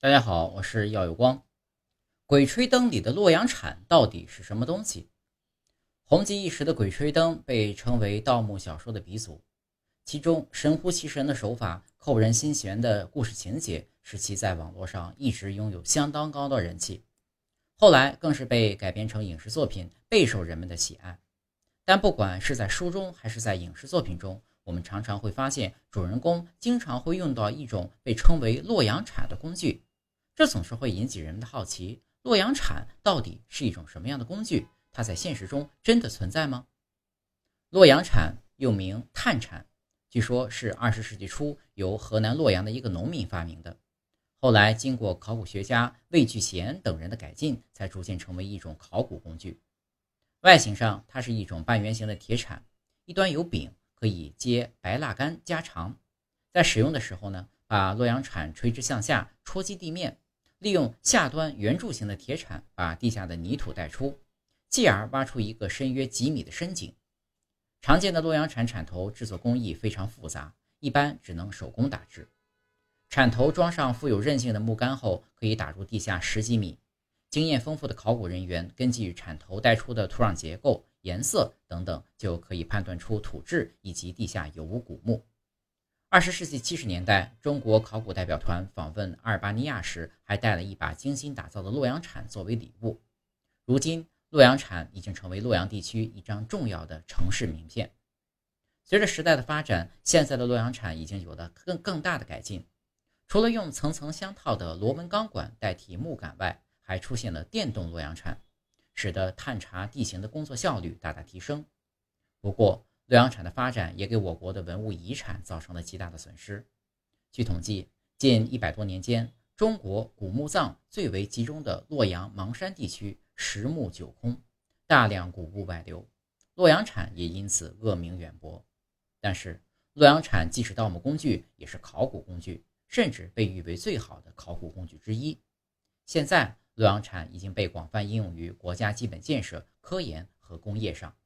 大家好，我是耀有光。《鬼吹灯》里的洛阳铲到底是什么东西？红极一时的《鬼吹灯》被称为盗墓小说的鼻祖，其中神乎其神的手法、扣人心弦的故事情节，使其在网络上一直拥有相当高的人气。后来更是被改编成影视作品，备受人们的喜爱。但不管是在书中还是在影视作品中，我们常常会发现，主人公经常会用到一种被称为洛阳铲的工具，这总是会引起人们的好奇。洛阳铲到底是一种什么样的工具？它在现实中真的存在吗？洛阳铲又名炭铲，据说是二十世纪初由河南洛阳的一个农民发明的，后来经过考古学家魏聚贤等人的改进，才逐渐成为一种考古工具。外形上，它是一种半圆形的铁铲，一端有柄。可以接白蜡杆加长，在使用的时候呢，把洛阳铲垂直向下戳击地面，利用下端圆柱形的铁铲把地下的泥土带出，继而挖出一个深约几米的深井。常见的洛阳铲铲头制作工艺非常复杂，一般只能手工打制。铲头装上富有韧性的木杆后，可以打入地下十几米。经验丰富的考古人员根据铲头带出的土壤结构。颜色等等就可以判断出土质以及地下有无古墓。二十世纪七十年代，中国考古代表团访问阿尔巴尼亚时，还带了一把精心打造的洛阳铲作为礼物。如今，洛阳铲已经成为洛阳地区一张重要的城市名片。随着时代的发展，现在的洛阳铲已经有了更更大的改进，除了用层层相套的螺纹钢管代替木杆外，还出现了电动洛阳铲。使得探查地形的工作效率大大提升。不过，洛阳铲的发展也给我国的文物遗产造成了极大的损失。据统计，近一百多年间，中国古墓葬最为集中的洛阳邙山地区十墓九空，大量古物外流，洛阳铲也因此恶名远播。但是，洛阳铲既是盗墓工具，也是考古工具，甚至被誉为最好的考古工具之一。现在，洛阳铲已经被广泛应用于国家基本建设、科研和工业上。